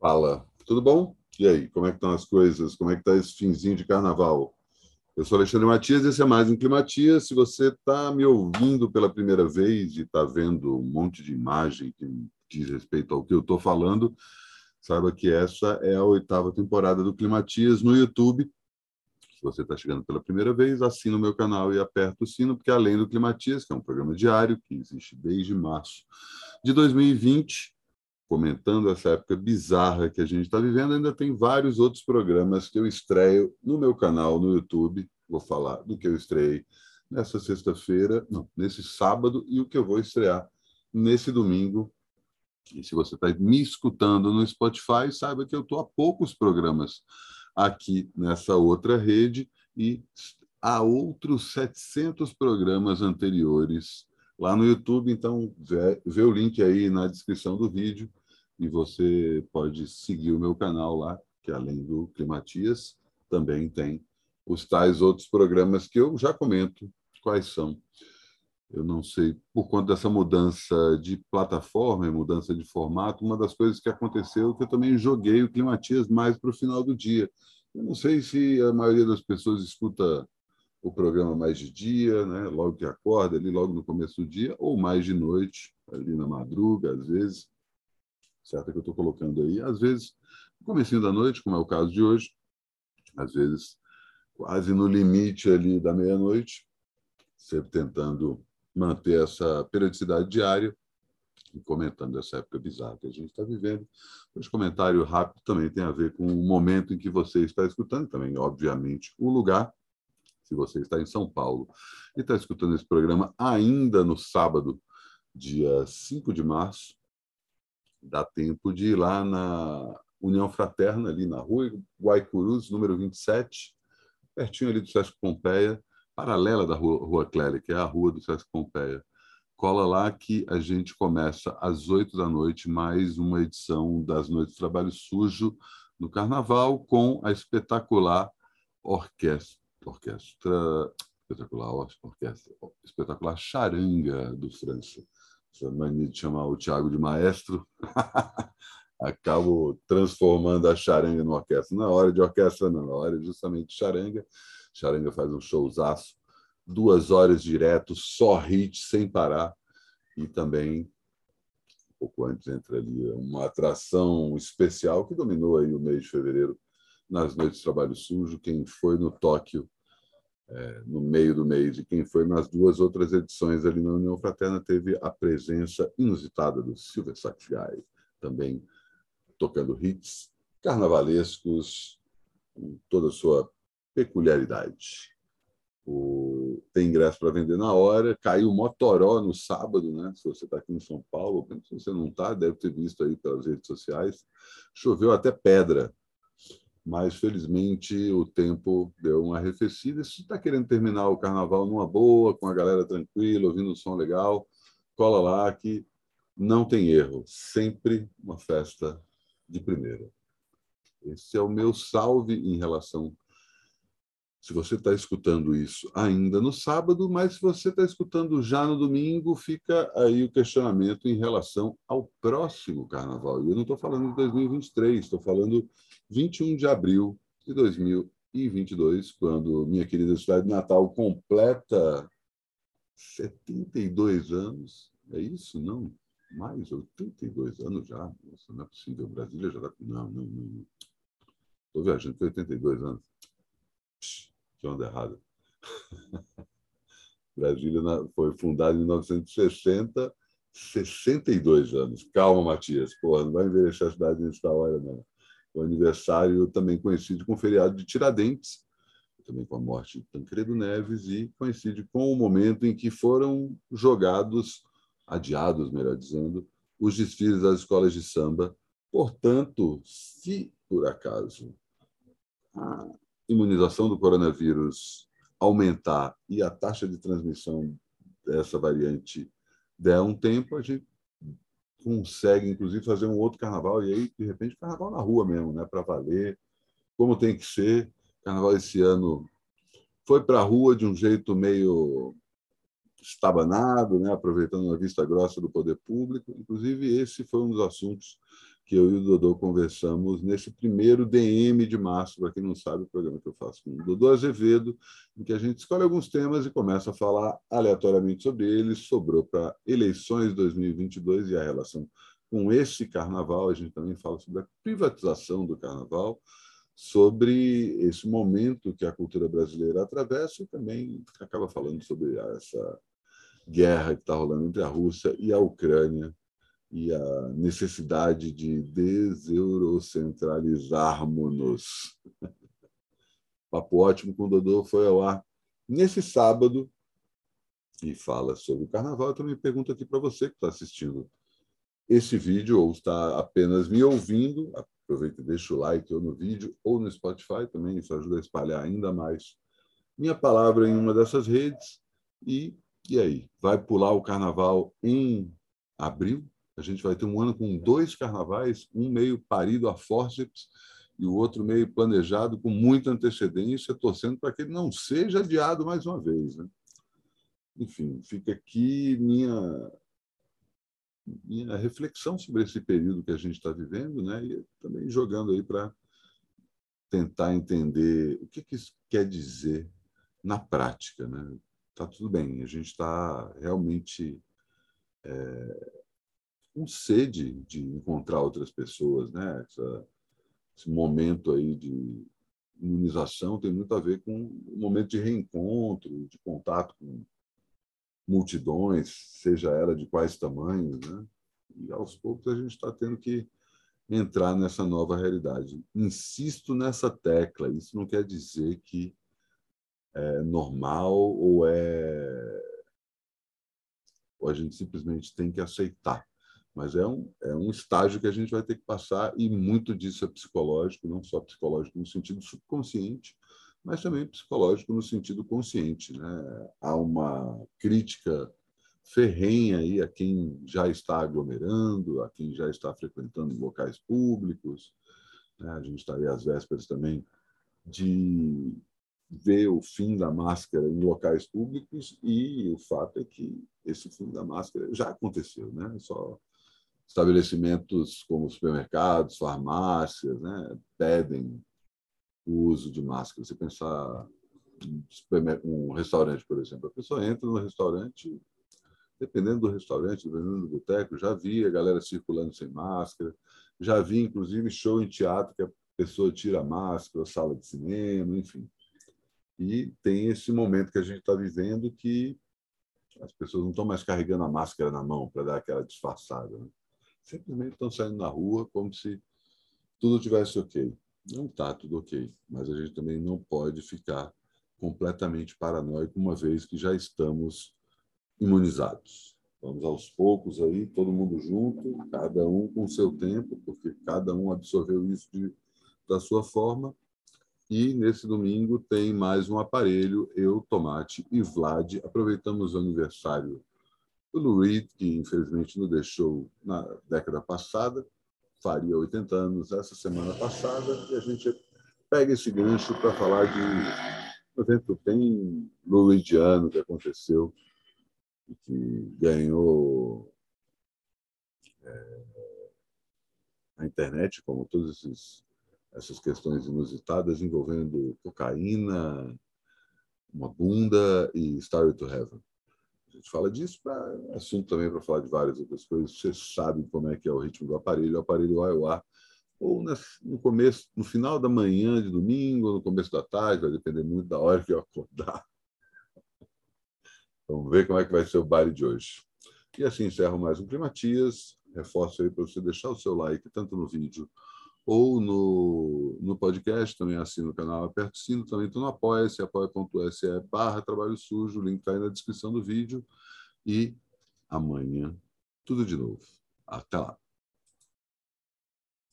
Fala, tudo bom? E aí, como é que estão as coisas? Como é que está esse finzinho de carnaval? Eu sou Alexandre Matias esse é mais um Climatias. Se você está me ouvindo pela primeira vez e está vendo um monte de imagem que diz respeito ao que eu estou falando, saiba que essa é a oitava temporada do Climatias no YouTube. Se você está chegando pela primeira vez, assina o meu canal e aperta o sino, porque além do Climatias, que é um programa diário que existe desde março de 2020, comentando essa época bizarra que a gente está vivendo, ainda tem vários outros programas que eu estreio no meu canal no YouTube. Vou falar do que eu estreiei nessa sexta-feira, não, nesse sábado, e o que eu vou estrear nesse domingo. E se você está me escutando no Spotify, saiba que eu estou a poucos programas aqui nessa outra rede e há outros 700 programas anteriores lá no YouTube. Então, vê, vê o link aí na descrição do vídeo e você pode seguir o meu canal lá, que além do Climatias, também tem os tais outros programas que eu já comento quais são. Eu não sei, por conta dessa mudança de plataforma e mudança de formato, uma das coisas que aconteceu é que eu também joguei o Climatias mais para o final do dia. Eu não sei se a maioria das pessoas escuta o programa mais de dia, né? logo que acorda, ali logo no começo do dia, ou mais de noite, ali na madruga, às vezes certa que eu estou colocando aí. Às vezes, no comecinho da noite, como é o caso de hoje, às vezes quase no limite ali da meia-noite, sempre tentando manter essa periodicidade diária e comentando essa época bizarra que a gente está vivendo. Esse comentário rápido também tem a ver com o momento em que você está escutando, também, obviamente, o lugar. Se você está em São Paulo e está escutando esse programa ainda no sábado, dia 5 de março, dá tempo de ir lá na União Fraterna, ali na rua Guaicurus, número 27, pertinho ali do Sesc Pompeia, paralela da rua, rua Clélia, que é a rua do Sesc Pompeia. Cola lá que a gente começa às oito da noite mais uma edição das Noites de Trabalho Sujo no Carnaval com a espetacular orquestra, orquestra espetacular orquestra, espetacular charanga do França essa mania de chamar o Tiago de maestro, acabo transformando a charanga no orquestra. Não é hora de orquestra, não, é hora justamente de charanga. Charanga faz um showzaço, duas horas direto, só hit, sem parar. E também, um pouco antes, entra ali uma atração especial que dominou aí o mês de fevereiro nas noites de trabalho sujo. Quem foi no Tóquio é, no meio do mês, e quem foi nas duas outras edições ali na União Fraterna teve a presença inusitada do Silver Guy, também tocando hits carnavalescos com toda a sua peculiaridade. O... Tem ingresso para vender na hora. Caiu Motoró no sábado, né? Se você está aqui em São Paulo, se você não está, deve ter visto aí pelas redes sociais. Choveu até pedra mas felizmente o tempo deu uma arrefecida. Se está querendo terminar o carnaval numa boa, com a galera tranquila, ouvindo um som legal, cola lá que não tem erro. Sempre uma festa de primeira. Esse é o meu salve em relação se você está escutando isso ainda no sábado, mas se você está escutando já no domingo, fica aí o questionamento em relação ao próximo carnaval. E eu não estou falando de 2023, estou falando 21 de abril de 2022, quando minha querida cidade de Natal completa 72 anos. É isso? Não? Mais 82 anos já? Nossa, não é possível. Brasília já está. Não, não, não. Estou viajando, foi 82 anos que onda errada. Brasília foi fundada em 1960, 62 anos. Calma, Matias. Porra, não vai envelhecer a cidade nessa hora, não. O aniversário também coincide com o feriado de Tiradentes, também com a morte de Tancredo Neves, e coincide com o momento em que foram jogados, adiados, melhor dizendo, os desfiles das escolas de samba. Portanto, se por acaso imunização do coronavírus aumentar e a taxa de transmissão dessa variante der um tempo, a gente consegue, inclusive, fazer um outro carnaval, e aí, de repente, carnaval na rua mesmo, né? para valer, como tem que ser. Carnaval esse ano foi para a rua de um jeito meio estabanado, né? aproveitando a vista grossa do poder público. Inclusive, esse foi um dos assuntos que eu e o Dodô conversamos nesse primeiro DM de março, para quem não sabe, o programa que eu faço com o Dodô Azevedo, em que a gente escolhe alguns temas e começa a falar aleatoriamente sobre eles. Sobrou para eleições 2022 e a relação com esse carnaval. A gente também fala sobre a privatização do carnaval, sobre esse momento que a cultura brasileira atravessa e também acaba falando sobre essa guerra que está rolando entre a Rússia e a Ucrânia e a necessidade de deseurocentralizarmos-nos. Papo ótimo com o Dodô foi ao ar nesse sábado e fala sobre o carnaval. Eu também pergunto aqui para você que está assistindo esse vídeo ou está apenas me ouvindo, aproveita e deixa o like ou no vídeo ou no Spotify também, isso ajuda a espalhar ainda mais minha palavra em uma dessas redes. E, e aí, vai pular o carnaval em abril? A gente vai ter um ano com dois carnavais, um meio parido a forceps e o outro meio planejado com muita antecedência, torcendo para que ele não seja adiado mais uma vez. Né? Enfim, fica aqui minha, minha reflexão sobre esse período que a gente está vivendo, né? e também jogando aí para tentar entender o que, que isso quer dizer na prática. Né? Tá tudo bem, a gente está realmente é, com sede de encontrar outras pessoas, né? Essa, esse momento aí de imunização tem muito a ver com o momento de reencontro, de contato com multidões, seja ela de quais tamanhos, né? E aos poucos a gente está tendo que entrar nessa nova realidade. Insisto nessa tecla. Isso não quer dizer que é normal ou é ou a gente simplesmente tem que aceitar mas é um, é um estágio que a gente vai ter que passar, e muito disso é psicológico, não só psicológico no sentido subconsciente, mas também psicológico no sentido consciente. Né? Há uma crítica ferrenha aí a quem já está aglomerando, a quem já está frequentando locais públicos. Né? A gente está aí às vésperas também de ver o fim da máscara em locais públicos e o fato é que esse fim da máscara já aconteceu, né? Só estabelecimentos como supermercados, farmácias, né, pedem o uso de máscara. Você pensar um restaurante, por exemplo, a pessoa entra no restaurante, dependendo do restaurante, dependendo do boteco, já vi a galera circulando sem máscara, já vi, inclusive, show em teatro que a pessoa tira a máscara, sala de cinema, enfim. E tem esse momento que a gente está vivendo que as pessoas não estão mais carregando a máscara na mão para dar aquela disfarçada. Né? Simplesmente estão saindo na rua como se tudo tivesse ok. Não está tudo ok, mas a gente também não pode ficar completamente paranoico uma vez que já estamos imunizados. Vamos aos poucos aí, todo mundo junto, cada um com seu tempo, porque cada um absorveu isso de, da sua forma. E nesse domingo tem mais um aparelho, eu, Tomate e Vlad. Aproveitamos o aniversário o Lou Reed, que infelizmente nos deixou na década passada, faria 80 anos essa semana passada, e a gente pega esse gancho para falar de um evento bem Reediano que aconteceu e que ganhou é, a internet, como todas esses, essas questões inusitadas envolvendo cocaína, uma bunda e Story to Heaven. Gente fala disso para assunto também para falar de várias outras coisas. Você sabe como é que é o ritmo do aparelho. O aparelho vai ao ar ou no começo, no final da manhã de domingo, no começo da tarde, vai depender muito da hora que eu acordar. Vamos ver como é que vai ser o baile de hoje. E assim encerro mais um Primatias. Reforço aí para você deixar o seu like, tanto no vídeo ou no, no podcast, também assina o canal Aperto o Sino, também estou no Apoia-se, apoia.se barra Trabalho Sujo, o link está aí na descrição do vídeo. E amanhã, tudo de novo. Até lá.